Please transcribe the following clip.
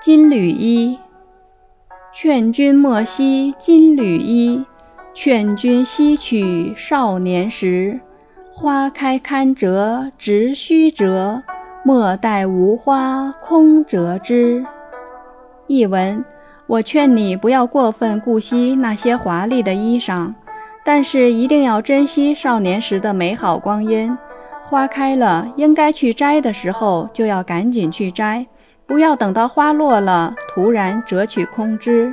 金缕衣，劝君莫惜金缕衣，劝君惜取少年时。花开堪折直须折，莫待无花空折枝。译文：我劝你不要过分顾惜那些华丽的衣裳，但是一定要珍惜少年时的美好光阴。花开了，应该去摘的时候，就要赶紧去摘。不要等到花落了，突然折取空枝。